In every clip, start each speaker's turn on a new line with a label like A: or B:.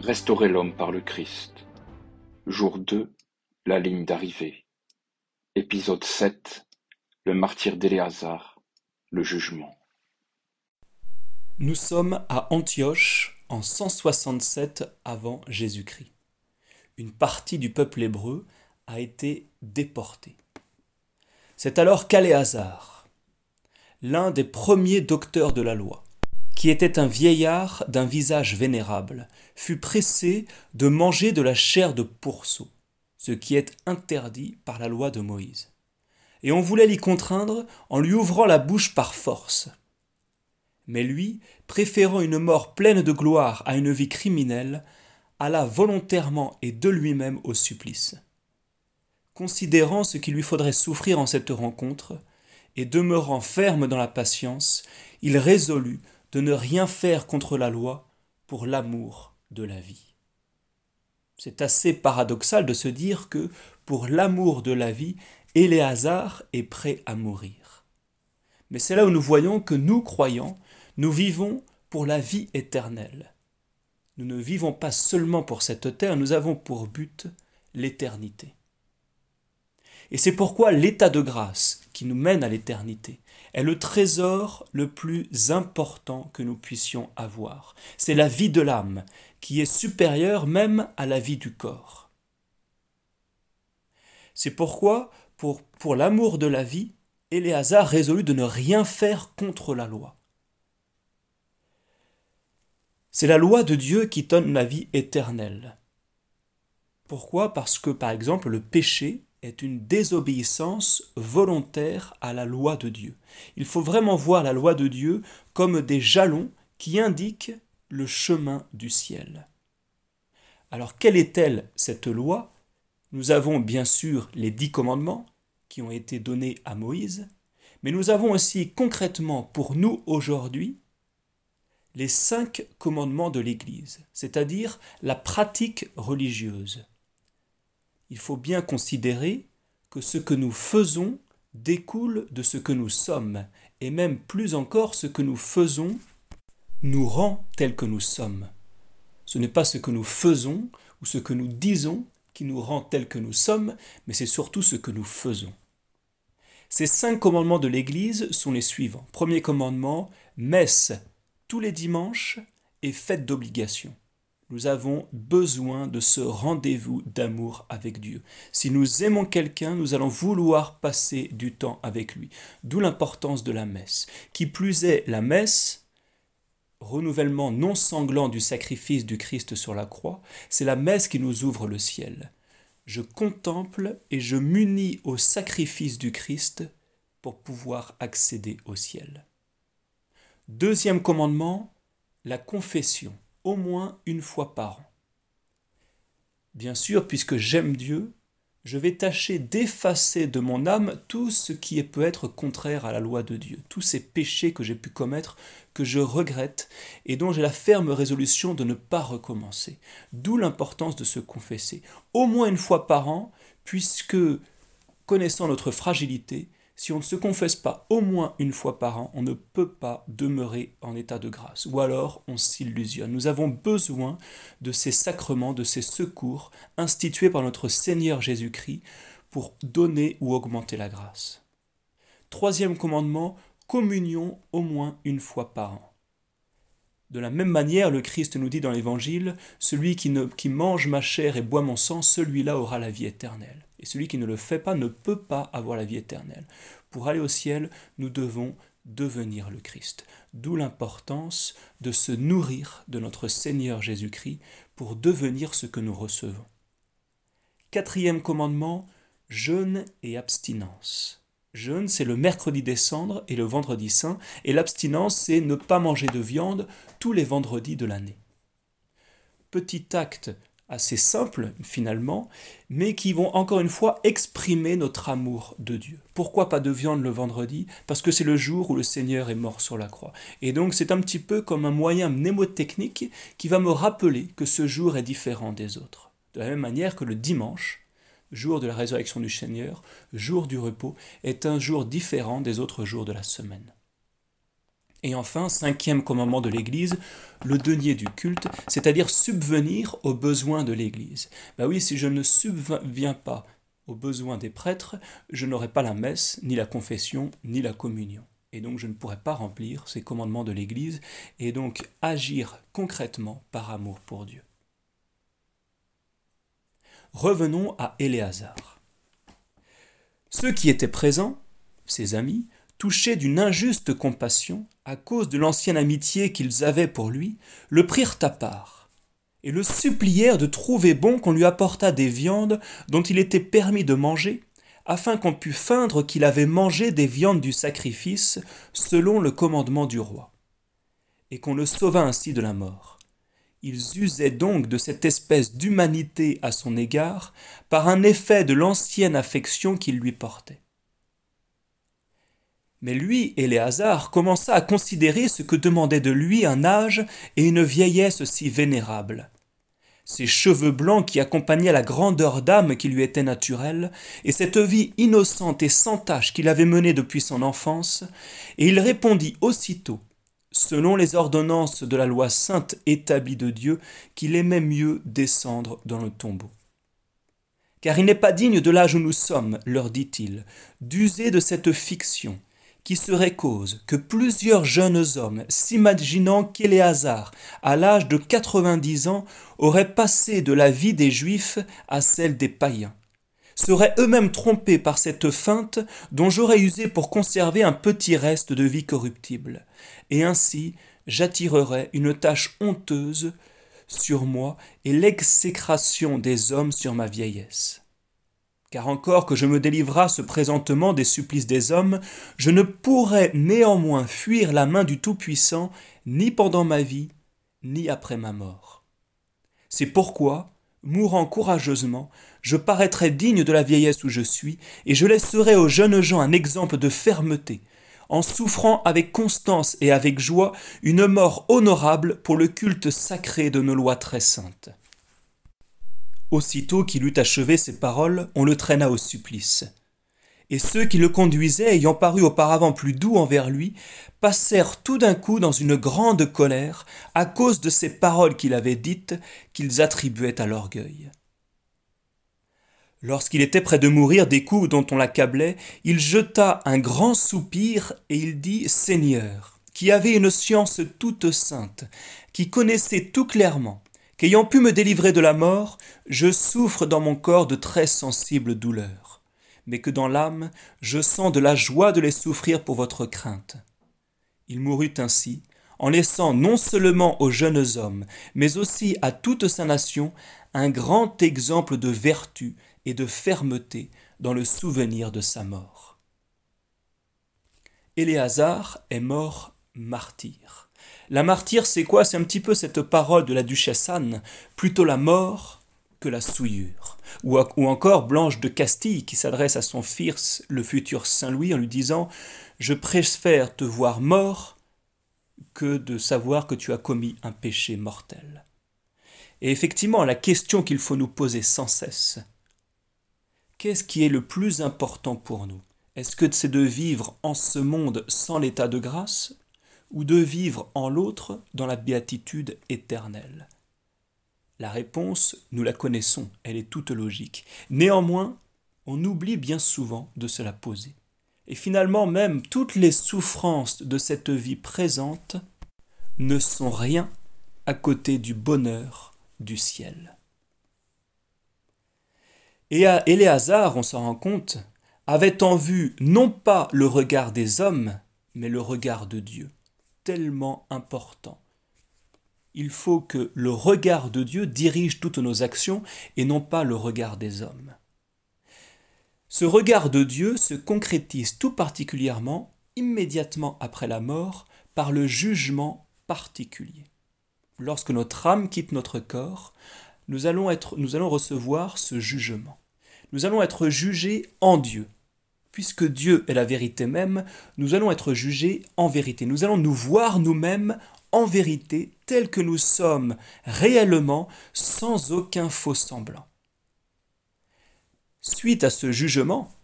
A: Restaurer l'homme par le Christ. Jour 2, la ligne d'arrivée. Épisode 7, le martyr d'Éléazar, le jugement.
B: Nous sommes à Antioche en 167 avant Jésus-Christ. Une partie du peuple hébreu a été déportée. C'est alors qu'Aléazar, l'un des premiers docteurs de la loi, qui était un vieillard d'un visage vénérable, fut pressé de manger de la chair de pourceau, ce qui est interdit par la loi de Moïse. Et on voulait l'y contraindre en lui ouvrant la bouche par force. Mais lui, préférant une mort pleine de gloire à une vie criminelle, alla volontairement et de lui-même au supplice. Considérant ce qu'il lui faudrait souffrir en cette rencontre, et demeurant ferme dans la patience, il résolut de ne rien faire contre la loi pour l'amour de la vie. C'est assez paradoxal de se dire que pour l'amour de la vie, Éléazar est prêt à mourir. Mais c'est là où nous voyons que nous, croyants, nous vivons pour la vie éternelle. Nous ne vivons pas seulement pour cette terre, nous avons pour but l'éternité. Et c'est pourquoi l'état de grâce nous mène à l'éternité est le trésor le plus important que nous puissions avoir. C'est la vie de l'âme qui est supérieure même à la vie du corps. C'est pourquoi, pour, pour l'amour de la vie, Éléazar résolut de ne rien faire contre la loi. C'est la loi de Dieu qui donne la vie éternelle. Pourquoi? Parce que, par exemple, le péché est une désobéissance volontaire à la loi de Dieu. Il faut vraiment voir la loi de Dieu comme des jalons qui indiquent le chemin du ciel. Alors quelle est-elle cette loi? Nous avons bien sûr les dix commandements qui ont été donnés à Moïse, mais nous avons aussi concrètement pour nous aujourd'hui les cinq commandements de l'Église, c'est-à-dire la pratique religieuse il faut bien considérer que ce que nous faisons découle de ce que nous sommes, et même plus encore ce que nous faisons nous rend tels que nous sommes. Ce n'est pas ce que nous faisons ou ce que nous disons qui nous rend tels que nous sommes, mais c'est surtout ce que nous faisons. Ces cinq commandements de l'Église sont les suivants. Premier commandement, messe tous les dimanches et fête d'obligation nous avons besoin de ce rendez-vous d'amour avec Dieu. Si nous aimons quelqu'un, nous allons vouloir passer du temps avec lui. D'où l'importance de la messe. Qui plus est, la messe, renouvellement non sanglant du sacrifice du Christ sur la croix, c'est la messe qui nous ouvre le ciel. Je contemple et je m'unis au sacrifice du Christ pour pouvoir accéder au ciel. Deuxième commandement, la confession au moins une fois par an. Bien sûr, puisque j'aime Dieu, je vais tâcher d'effacer de mon âme tout ce qui peut être contraire à la loi de Dieu, tous ces péchés que j'ai pu commettre, que je regrette et dont j'ai la ferme résolution de ne pas recommencer. D'où l'importance de se confesser, au moins une fois par an, puisque, connaissant notre fragilité, si on ne se confesse pas au moins une fois par an, on ne peut pas demeurer en état de grâce. Ou alors on s'illusionne. Nous avons besoin de ces sacrements, de ces secours institués par notre Seigneur Jésus-Christ pour donner ou augmenter la grâce. Troisième commandement, communion au moins une fois par an. De la même manière, le Christ nous dit dans l'Évangile, Celui qui, mange ma chair et boit mon sang, celui-là aura la vie éternelle. Et celui qui ne le fait pas ne peut pas avoir la vie éternelle. Pour aller au ciel, nous devons devenir le Christ. D'où l'importance de se nourrir de notre Seigneur Jésus-Christ pour devenir ce que nous recevons. Quatrième commandement, jeûne et abstinence. Jeûne, c'est le mercredi des cendres et le vendredi saint, et l'abstinence, c'est ne pas manger de viande tous les vendredis de l'année. Petit acte assez simple finalement, mais qui vont encore une fois exprimer notre amour de Dieu. Pourquoi pas de viande le vendredi? Parce que c'est le jour où le Seigneur est mort sur la croix. Et donc c'est un petit peu comme un moyen mnémotechnique qui va me rappeler que ce jour est différent des autres. De la même manière que le dimanche, jour de la résurrection du Seigneur, jour du repos, est un jour différent des autres jours de la semaine. Et enfin, cinquième commandement de l'Église, le denier du culte, c'est-à-dire subvenir aux besoins de l'Église. Ben oui, si je ne subviens pas aux besoins des prêtres, je n'aurai pas la messe, ni la confession, ni la communion. Et donc je ne pourrai pas remplir ces commandements de l'Église et donc agir concrètement par amour pour Dieu. Revenons à Éléazar. Ceux qui étaient présents, ses amis, touchés d'une injuste compassion, à cause de l'ancienne amitié qu'ils avaient pour lui, le prirent à part, et le supplièrent de trouver bon qu'on lui apportât des viandes dont il était permis de manger, afin qu'on pût feindre qu'il avait mangé des viandes du sacrifice, selon le commandement du roi, et qu'on le sauva ainsi de la mort. Ils usaient donc de cette espèce d'humanité à son égard par un effet de l'ancienne affection qu'ils lui portaient. Mais lui, Éléazar, commença à considérer ce que demandait de lui un âge et une vieillesse si vénérables. Ses cheveux blancs qui accompagnaient la grandeur d'âme qui lui était naturelle, et cette vie innocente et sans tache qu'il avait menée depuis son enfance, et il répondit aussitôt, selon les ordonnances de la loi sainte établie de Dieu, qu'il aimait mieux descendre dans le tombeau. Car il n'est pas digne de l'âge où nous sommes, leur dit-il, d'user de cette fiction, qui serait cause que plusieurs jeunes hommes, s'imaginant qu'Éléazar, à l'âge de quatre-vingt-dix ans, aurait passé de la vie des Juifs à celle des païens, seraient eux-mêmes trompés par cette feinte dont j'aurais usé pour conserver un petit reste de vie corruptible, et ainsi j'attirerais une tâche honteuse sur moi et l'exécration des hommes sur ma vieillesse car encore que je me délivrasse présentement des supplices des hommes, je ne pourrais néanmoins fuir la main du Tout-Puissant, ni pendant ma vie, ni après ma mort. C'est pourquoi, mourant courageusement, je paraîtrai digne de la vieillesse où je suis, et je laisserai aux jeunes gens un exemple de fermeté, en souffrant avec constance et avec joie une mort honorable pour le culte sacré de nos lois très saintes. Aussitôt qu'il eut achevé ces paroles, on le traîna au supplice. Et ceux qui le conduisaient, ayant paru auparavant plus doux envers lui, passèrent tout d'un coup dans une grande colère à cause de ces paroles qu'il avait dites, qu'ils attribuaient à l'orgueil. Lorsqu'il était près de mourir des coups dont on l'accablait, il jeta un grand soupir et il dit Seigneur, qui avait une science toute sainte, qui connaissait tout clairement, qu'ayant pu me délivrer de la mort, je souffre dans mon corps de très sensibles douleurs, mais que dans l'âme, je sens de la joie de les souffrir pour votre crainte. Il mourut ainsi, en laissant non seulement aux jeunes hommes, mais aussi à toute sa nation, un grand exemple de vertu et de fermeté dans le souvenir de sa mort. Éléazar est mort martyr. La martyre, c'est quoi? C'est un petit peu cette parole de la duchesse Anne, plutôt la mort que la souillure. Ou, encore Blanche de Castille qui s'adresse à son fils, le futur Saint Louis, en lui disant Je préfère te voir mort que de savoir que tu as commis un péché mortel. Et effectivement, la question qu'il faut nous poser sans cesse, qu'est-ce qui est le plus important pour nous? Est-ce que c'est de vivre en ce monde sans l'état de grâce ou de vivre en l'autre dans la béatitude éternelle? La réponse, nous la connaissons, elle est toute logique. Néanmoins, on oublie bien souvent de se la poser. Et finalement, même toutes les souffrances de cette vie présente ne sont rien à côté du bonheur du ciel. Et à on s'en rend compte, avait en vue non pas le regard des hommes, mais le regard de Dieu tellement important. Il faut que le regard de Dieu dirige toutes nos actions et non pas le regard des hommes. Ce regard de Dieu se concrétise tout particulièrement immédiatement après la mort par le jugement particulier. Lorsque notre âme quitte notre corps, nous allons, recevoir ce jugement. Nous allons être jugés en Dieu, puisque Dieu est la vérité même, nous allons être jugés en vérité. Nous allons nous voir nous-mêmes en vérité tels que nous sommes réellement sans aucun faux semblant. Suite à ce jugement,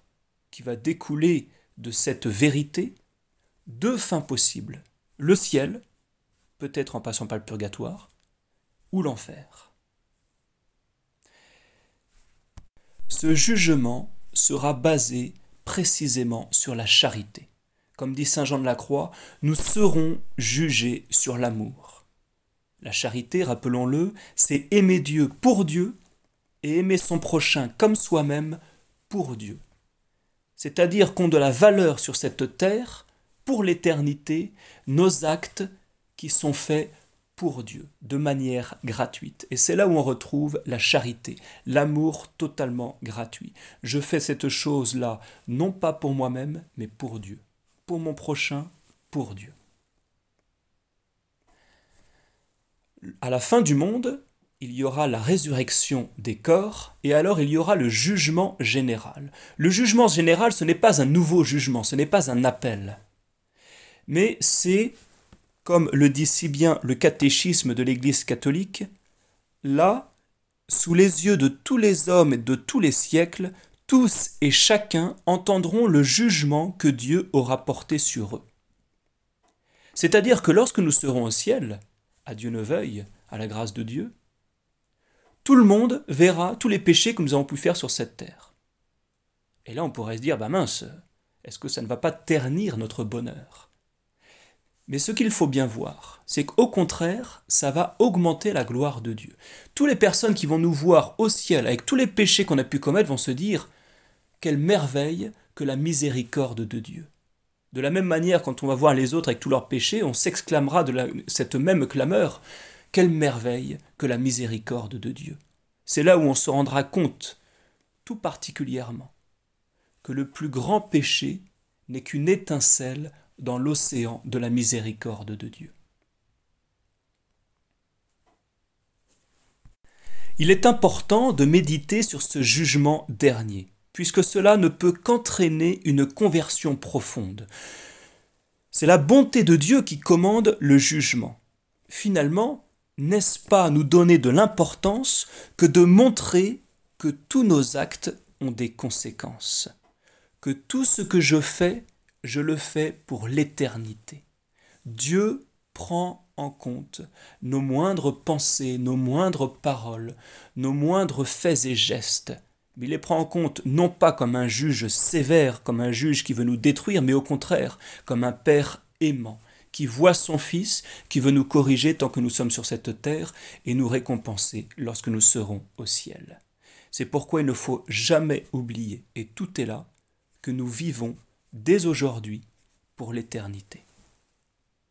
B: qui va découler de cette vérité, deux fins possibles le ciel, peut-être en passant par le purgatoire, ou l'enfer. Ce jugement sera basé précisément sur la charité. Comme dit Saint Jean de la Croix, nous serons jugés sur l'amour. La charité, rappelons-le, c'est aimer Dieu pour Dieu et aimer son prochain comme soi-même pour Dieu. C'est-à-dire qu'ont de la valeur sur cette terre, pour l'éternité, nos actes qui sont faits pour Dieu, de manière gratuite. Et c'est là où on retrouve la charité, l'amour totalement gratuit. Je fais cette chose-là, non pas pour moi-même, mais pour Dieu. Pour mon prochain, pour Dieu. À la fin du monde, il y aura la résurrection des corps, et alors il y aura le jugement général. Le jugement général, ce n'est pas un nouveau jugement, ce n'est pas un appel, mais c'est comme le dit si bien le catéchisme de l'Église catholique, là, sous les yeux de tous les hommes et de tous les siècles, tous et chacun entendront le jugement que Dieu aura porté sur eux. C'est-à-dire que lorsque nous serons au ciel, à Dieu ne veuille, à la grâce de Dieu, tout le monde verra tous les péchés que nous avons pu faire sur cette terre. Et là, on pourrait se dire, bah mince, est-ce que ça ne va pas ternir notre bonheur? Mais ce qu'il faut bien voir, c'est qu'au contraire, ça va augmenter la gloire de Dieu. Toutes les personnes qui vont nous voir au ciel avec tous les péchés qu'on a pu commettre vont se dire quelle merveille que la miséricorde de Dieu. De la même manière, quand on va voir les autres avec tous leurs péchés, on s'exclamera de cette même clameur quelle merveille que la miséricorde de Dieu. C'est là où on se rendra compte, tout particulièrement, que le plus grand péché n'est qu'une étincelle dans l'océan de la miséricorde de Dieu. Il est important de méditer sur ce jugement dernier, puisque cela ne peut qu'entraîner une conversion profonde. C'est la bonté de Dieu qui commande le jugement. Finalement, n'est-ce pas nous donner de l'importance que de montrer que tous nos actes ont des conséquences, que tout ce que je fais je le fais pour l'éternité. Dieu prend en compte nos moindres pensées, nos moindres paroles, nos moindres faits et gestes. Mais il les prend en compte non pas comme un juge sévère, comme un juge qui veut nous détruire, mais au contraire comme un Père aimant, qui voit son Fils, qui veut nous corriger tant que nous sommes sur cette terre et nous récompenser lorsque nous serons au ciel. C'est pourquoi il ne faut jamais oublier, et tout est là, que nous vivons dès aujourd'hui pour l'éternité.